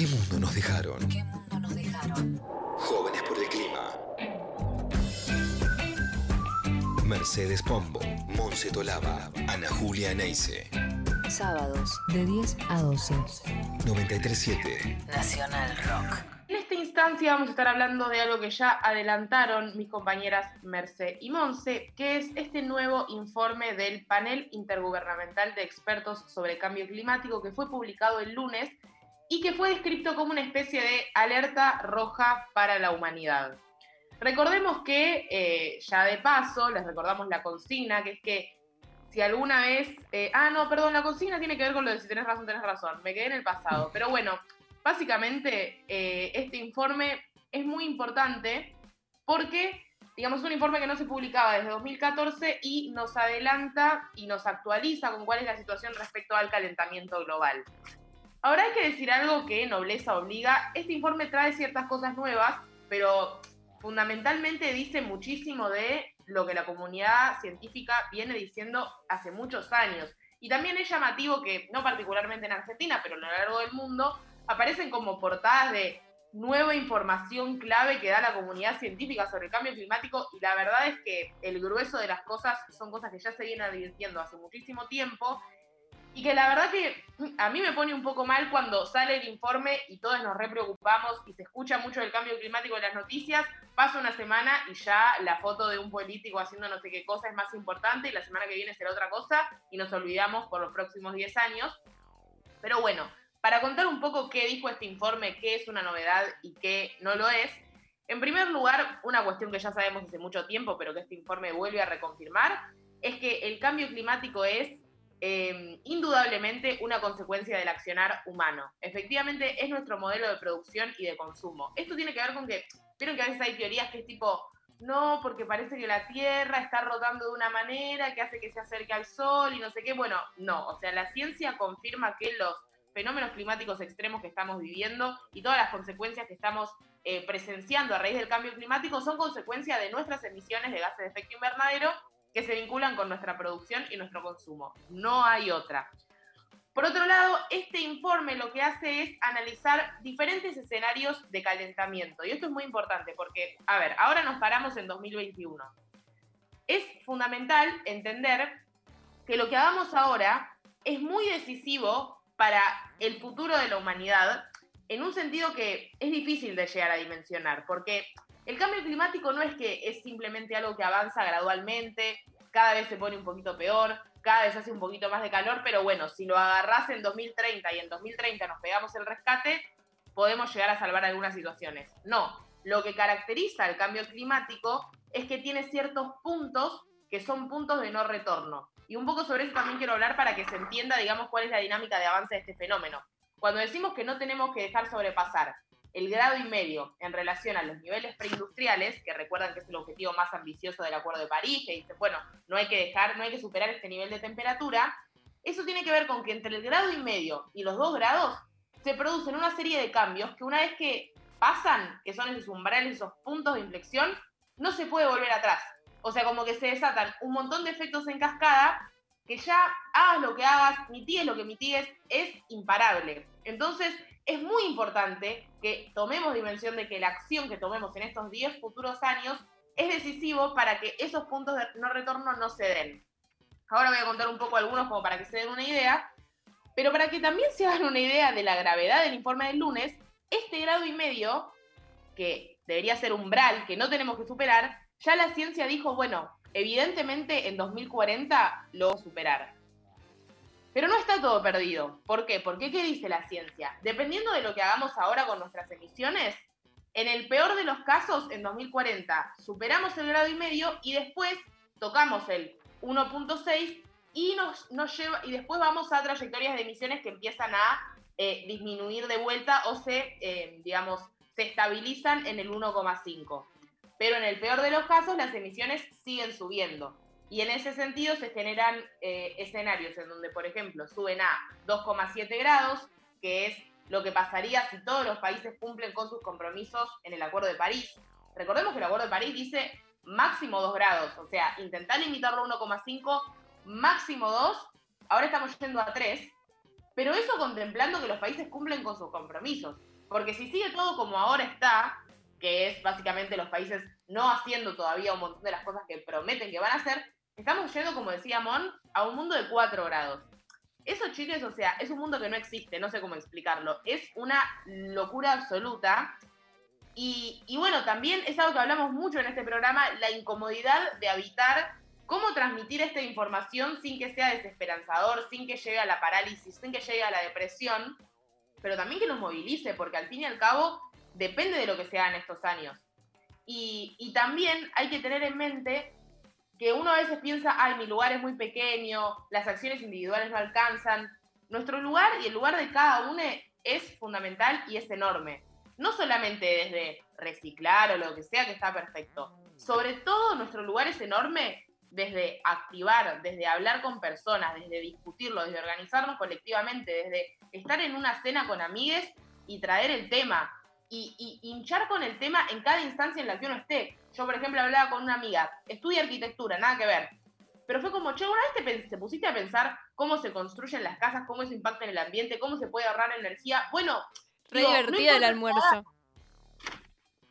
¿Qué mundo nos dejaron? ¿Qué mundo nos dejaron? Jóvenes por el clima. Mercedes Pombo, Monse Tolaba, Ana Julia Neise. Sábados de 10 a 12. 937. Nacional Rock. En esta instancia vamos a estar hablando de algo que ya adelantaron mis compañeras Merce y Monse, que es este nuevo informe del panel intergubernamental de expertos sobre cambio climático que fue publicado el lunes y que fue descrito como una especie de alerta roja para la humanidad. Recordemos que, eh, ya de paso, les recordamos la consigna, que es que si alguna vez... eh, ah, no, perdón, la consigna tiene que ver con lo de si tenés razón, tenés razón. Me quedé en el pasado. Pero bueno, básicamente eh, este informe es muy importante porque, digamos, es un informe que no se publicaba desde 2014 y nos adelanta y nos actualiza con cuál es la situación respecto al calentamiento global. Ahora hay que decir algo que nobleza obliga. Este informe trae ciertas cosas nuevas, pero fundamentalmente dice muchísimo de lo que la comunidad científica viene diciendo hace muchos años. Y también es llamativo que, no particularmente en Argentina, pero a lo largo del mundo, aparecen como portadas de nueva información clave que da la comunidad científica sobre el cambio climático y la verdad es que el grueso de las cosas son cosas que ya se vienen advirtiendo hace muchísimo tiempo y que la verdad que a mí me pone un poco mal cuando sale el informe y todos nos re preocupamos y se escucha mucho del cambio climático en las noticias, pasa una semana y ya la foto de un político haciendo no sé qué cosa es más importante y la semana que viene será otra cosa y nos olvidamos por los próximos 10 años. Pero bueno, para contar un poco qué dijo este informe, qué es una novedad y qué no lo es, en primer lugar, una cuestión que ya sabemos hace mucho tiempo, pero que este informe vuelve a reconfirmar, es que el cambio climático es eh, indudablemente una consecuencia del accionar humano. Efectivamente, es nuestro modelo de producción y de consumo. Esto tiene que ver con que, vieron que a veces hay teorías que es tipo, no, porque parece que la Tierra está rotando de una manera que hace que se acerque al Sol y no sé qué. Bueno, no, o sea, la ciencia confirma que los fenómenos climáticos extremos que estamos viviendo y todas las consecuencias que estamos eh, presenciando a raíz del cambio climático son consecuencia de nuestras emisiones de gases de efecto invernadero que se vinculan con nuestra producción y nuestro consumo. No hay otra. Por otro lado, este informe lo que hace es analizar diferentes escenarios de calentamiento. Y esto es muy importante porque, a ver, ahora nos paramos en 2021. Es fundamental entender que lo que hagamos ahora es muy decisivo para el futuro de la humanidad en un sentido que es difícil de llegar a dimensionar, porque el cambio climático no es que es simplemente algo que avanza gradualmente, cada vez se pone un poquito peor, cada vez hace un poquito más de calor, pero bueno, si lo agarrás en 2030 y en 2030 nos pegamos el rescate, podemos llegar a salvar algunas situaciones. No, lo que caracteriza el cambio climático es que tiene ciertos puntos que son puntos de no retorno. Y un poco sobre eso también quiero hablar para que se entienda, digamos, cuál es la dinámica de avance de este fenómeno. Cuando decimos que no tenemos que dejar sobrepasar el grado y medio en relación a los niveles preindustriales, que recuerdan que es el objetivo más ambicioso del Acuerdo de París, que dice, bueno, no hay que dejar, no hay que superar este nivel de temperatura, eso tiene que ver con que entre el grado y medio y los dos grados se producen una serie de cambios que una vez que pasan, que son esos umbrales, esos puntos de inflexión, no se puede volver atrás. O sea, como que se desatan un montón de efectos en cascada que ya hagas lo que hagas, mitigues lo que mitigues, es imparable. Entonces, es muy importante que tomemos dimensión de que la acción que tomemos en estos 10 futuros años es decisivo para que esos puntos de no retorno no se den. Ahora voy a contar un poco algunos como para que se den una idea, pero para que también se hagan una idea de la gravedad del informe del lunes, este grado y medio, que debería ser umbral, que no tenemos que superar, ya la ciencia dijo, bueno, evidentemente en 2040 lo superar. Pero no está todo perdido. ¿Por qué? Porque ¿qué dice la ciencia? Dependiendo de lo que hagamos ahora con nuestras emisiones, en el peor de los casos, en 2040, superamos el grado y medio y después tocamos el 1.6 y, nos, nos y después vamos a trayectorias de emisiones que empiezan a eh, disminuir de vuelta o se, eh, digamos, se estabilizan en el 1,5. Pero en el peor de los casos, las emisiones siguen subiendo. Y en ese sentido se generan eh, escenarios en donde, por ejemplo, suben a 2,7 grados, que es lo que pasaría si todos los países cumplen con sus compromisos en el Acuerdo de París. Recordemos que el Acuerdo de París dice máximo 2 grados, o sea, intentar limitarlo a 1,5, máximo 2, ahora estamos yendo a 3, pero eso contemplando que los países cumplen con sus compromisos. Porque si sigue todo como ahora está, que es básicamente los países no haciendo todavía un montón de las cosas que prometen que van a hacer, estamos yendo, como decía Mon, a un mundo de 4 grados. Eso, chicos, o sea, es un mundo que no existe, no sé cómo explicarlo. Es una locura absoluta. Y, y, bueno, también es algo que hablamos mucho en este programa, la incomodidad de habitar cómo transmitir esta información sin que sea desesperanzador, sin que llegue a la parálisis, sin que llegue a la depresión, pero también que nos movilice, porque al fin y al cabo depende de lo que sea en estos años. Y, y también hay que tener en mente que uno a veces piensa, ay, mi lugar es muy pequeño, las acciones individuales no alcanzan. Nuestro lugar y el lugar de cada uno es fundamental y es enorme. No solamente desde reciclar o lo que sea que está perfecto. Sobre todo nuestro lugar es enorme desde activar, desde hablar con personas, desde discutirlo, desde organizarnos colectivamente, desde estar en una cena con amigues y traer el tema y, hinchar con el tema en cada instancia en la que uno esté. Yo, por ejemplo, hablaba con una amiga, estudia arquitectura, nada que ver. Pero fue como, che, una vez te, pusiste a pensar cómo se construyen las casas, cómo eso impacta en el ambiente, cómo se puede ahorrar energía. Bueno, re divertida el almuerzo.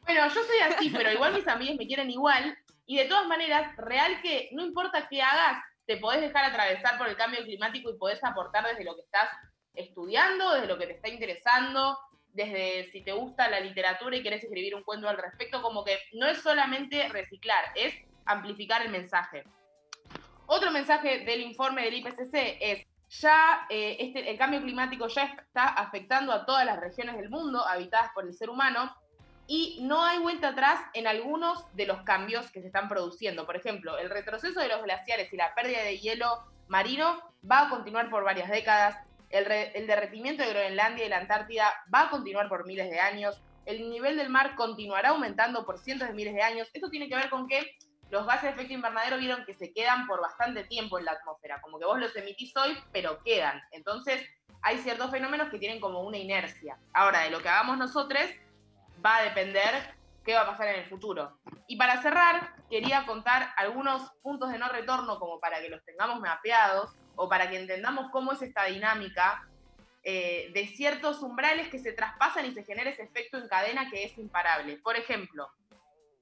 Bueno, yo soy así, pero igual mis amigas me quieren igual. Y de todas maneras, real que no importa qué hagas, te podés dejar atravesar por el cambio climático y podés aportar desde lo que estás estudiando, desde lo que te está interesando, desde si te gusta la literatura y querés escribir un cuento al respecto, como que no es solamente reciclar, es amplificar el mensaje. Otro mensaje del informe del IPCC es, ya eh, este, el cambio climático ya está afectando a todas las regiones del mundo habitadas por el ser humano y no hay vuelta atrás en algunos de los cambios que se están produciendo. Por ejemplo, el retroceso de los glaciares y la pérdida de hielo marino va a continuar por varias décadas. El, derretimiento de Groenlandia y la Antártida va a continuar por miles de años. El nivel del mar continuará aumentando por cientos de miles de años. Esto tiene que ver con que los gases de efecto invernadero vieron que se quedan por bastante tiempo en la atmósfera, como que vos los emitís hoy, pero quedan. Entonces, hay ciertos fenómenos que tienen como una inercia. Ahora, de lo que hagamos nosotros, va a depender qué va a pasar en el futuro. Y para cerrar, quería contar algunos puntos de no retorno como para que los tengamos mapeados o para que entendamos cómo es esta dinámica eh, de ciertos umbrales que se traspasan y se genera ese efecto en cadena que es imparable. Por ejemplo,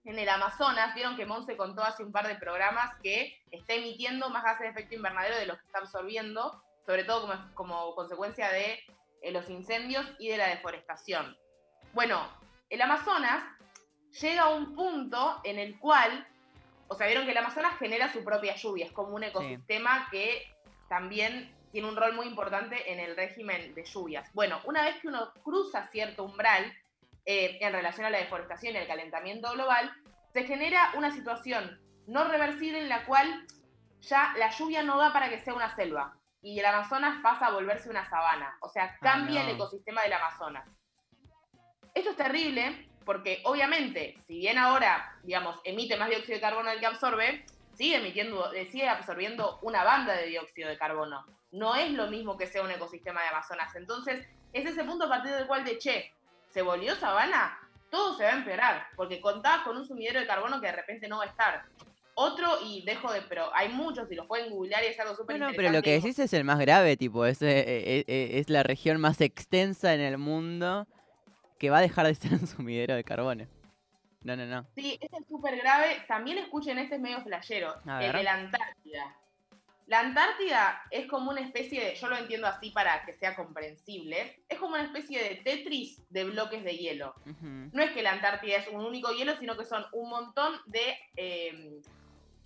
en el Amazonas, vieron que Monse contó hace un par de programas que está emitiendo más gases de efecto invernadero de los que está absorbiendo, sobre todo como, como consecuencia de eh, los incendios y de la deforestación. Bueno, el Amazonas llega a un punto en el cual, o sea, vieron que el Amazonas genera su propia lluvia, es como un ecosistema que también tiene un rol muy importante en el régimen de lluvias. Bueno, una vez que uno cruza cierto umbral eh, en relación a la deforestación y el calentamiento global, se genera una situación no reversible en la cual ya la lluvia no da para que sea una selva y el Amazonas pasa a volverse una sabana, o sea, cambia el ecosistema del Amazonas. Esto es terrible porque obviamente, si bien ahora, digamos, emite más dióxido de carbono del que absorbe, sigue emitiendo, eh, sigue absorbiendo una banda de dióxido de carbono. No es lo mismo que sea un ecosistema de Amazonas. Entonces, es ese punto a partir del cual de, che, se volvió sabana, todo se va a empeorar, porque contás con un sumidero de carbono que de repente no va a estar. Otro, y dejo de, pero hay muchos, y los pueden googlear y es algo súper bueno, pero lo que decís es el más grave, tipo, es, eh, eh, es la región más extensa en el mundo que va a dejar de ser un sumidero de carbono. No, no, no. Sí, es súper grave. También escuchen, este es medio flashero. El de la Antártida. La Antártida es como una especie de, yo lo entiendo así para que sea comprensible, es como una especie de Tetris de bloques de hielo. No es que la Antártida es un único hielo, sino que son un montón de, em,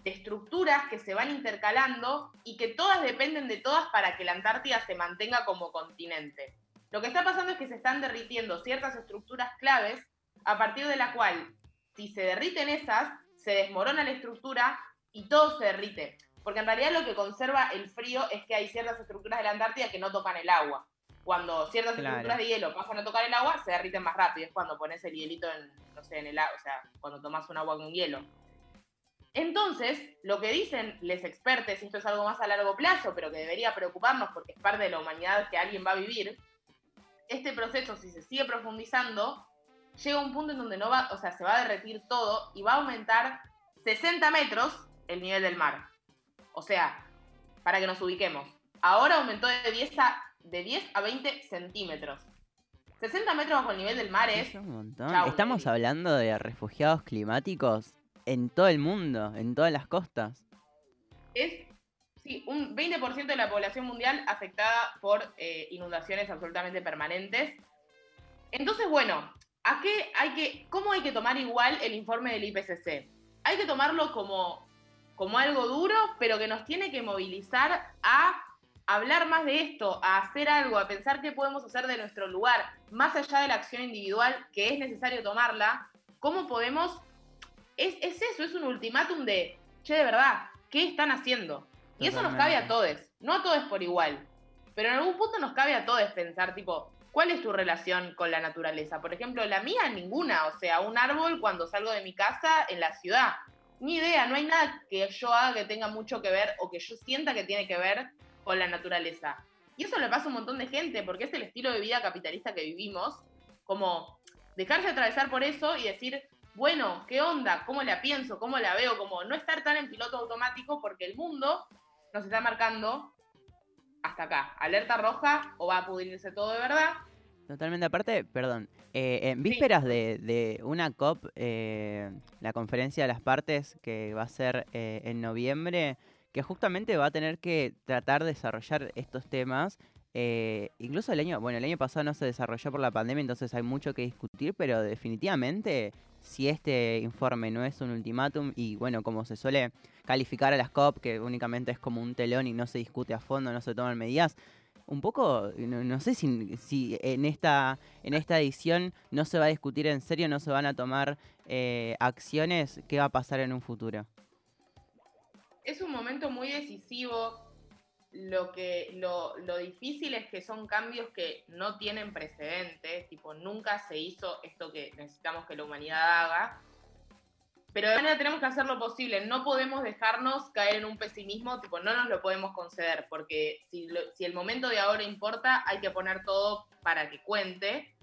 de estructuras que se van intercalando y que todas dependen de todas para que la Antártida se mantenga como continente. Lo que está pasando es que se están derritiendo ciertas estructuras claves a partir de la cual, si se derriten esas, se desmorona la estructura y todo se derrite. Porque en realidad lo que conserva el frío es que hay ciertas estructuras de la Antártida que no tocan el agua. Cuando ciertas estructuras de hielo pasan a tocar el agua, se derriten más rápido. Es cuando pones el hielito en, no sé, en el agua, o sea, cuando tomas un agua con hielo. Entonces, lo que dicen les expertos, y esto es algo más a largo plazo, pero que debería preocuparnos porque es parte de la humanidad que alguien va a vivir, este proceso, si se sigue profundizando, llega un punto en donde no va, o sea, se va a derretir todo y va a aumentar 60 metros el nivel del mar. O sea, para que nos ubiquemos. Ahora aumentó de 10 a de 10 a 20 centímetros. 60 metros bajo el nivel del mar es... Es un montón. Chau, Estamos baby. hablando de refugiados climáticos en todo el mundo, en todas las costas. es sí, un 20% de la población mundial afectada por eh, inundaciones absolutamente permanentes. Entonces, bueno, ¿a qué hay que, ¿cómo hay que tomar igual el informe del IPCC? Hay que tomarlo como, como algo duro, pero que nos tiene que movilizar a hablar más de esto, a hacer algo, a pensar qué podemos hacer de nuestro lugar, más allá de la acción individual, que es necesario tomarla, ¿cómo podemos es, es eso, es un ultimátum de, che, de verdad, ¿qué están haciendo? Y eso nos cabe a todos, no a todos por igual, pero en algún punto nos cabe a todos pensar, tipo, ¿cuál es tu relación con la naturaleza? Por ejemplo, la mía, ninguna, o sea, un árbol cuando salgo de mi casa en la ciudad. Ni idea, no hay nada que yo haga que tenga mucho que ver o que yo sienta que tiene que ver con la naturaleza. Y eso le pasa a un montón de gente, porque es el estilo de vida capitalista que vivimos, como dejarse atravesar por eso y decir, bueno, ¿qué onda? ¿Cómo la pienso? ¿Cómo la veo? Como no estar tan en piloto automático porque el mundo nos está marcando hasta acá. Alerta roja o va a pudrirse todo de verdad. Totalmente aparte, perdón, eh, en vísperas de, de una COP, eh, la conferencia de las partes que va a ser eh, en noviembre, que justamente va a tener que tratar de desarrollar estos temas. Eh, incluso el año, bueno, el año pasado no se desarrolló por la pandemia, entonces hay mucho que discutir, pero definitivamente si este informe no es un ultimátum y bueno, como se suele calificar a las COP, que únicamente es como un telón y no se discute a fondo, no se toman medidas, un poco, no, sé si, si en, esta, en esta edición no se va a discutir en serio, no se van a tomar eh, acciones, ¿qué va a pasar en un futuro? Es un momento muy decisivo. Lo, que, lo, lo difícil es que son cambios que no tienen precedentes, tipo, nunca se hizo esto que necesitamos que la humanidad haga. Pero de manera tenemos que hacer lo posible, no podemos dejarnos caer en un pesimismo, tipo, no nos lo podemos conceder, porque si, lo- si el momento de ahora importa, hay que poner todo para que cuente.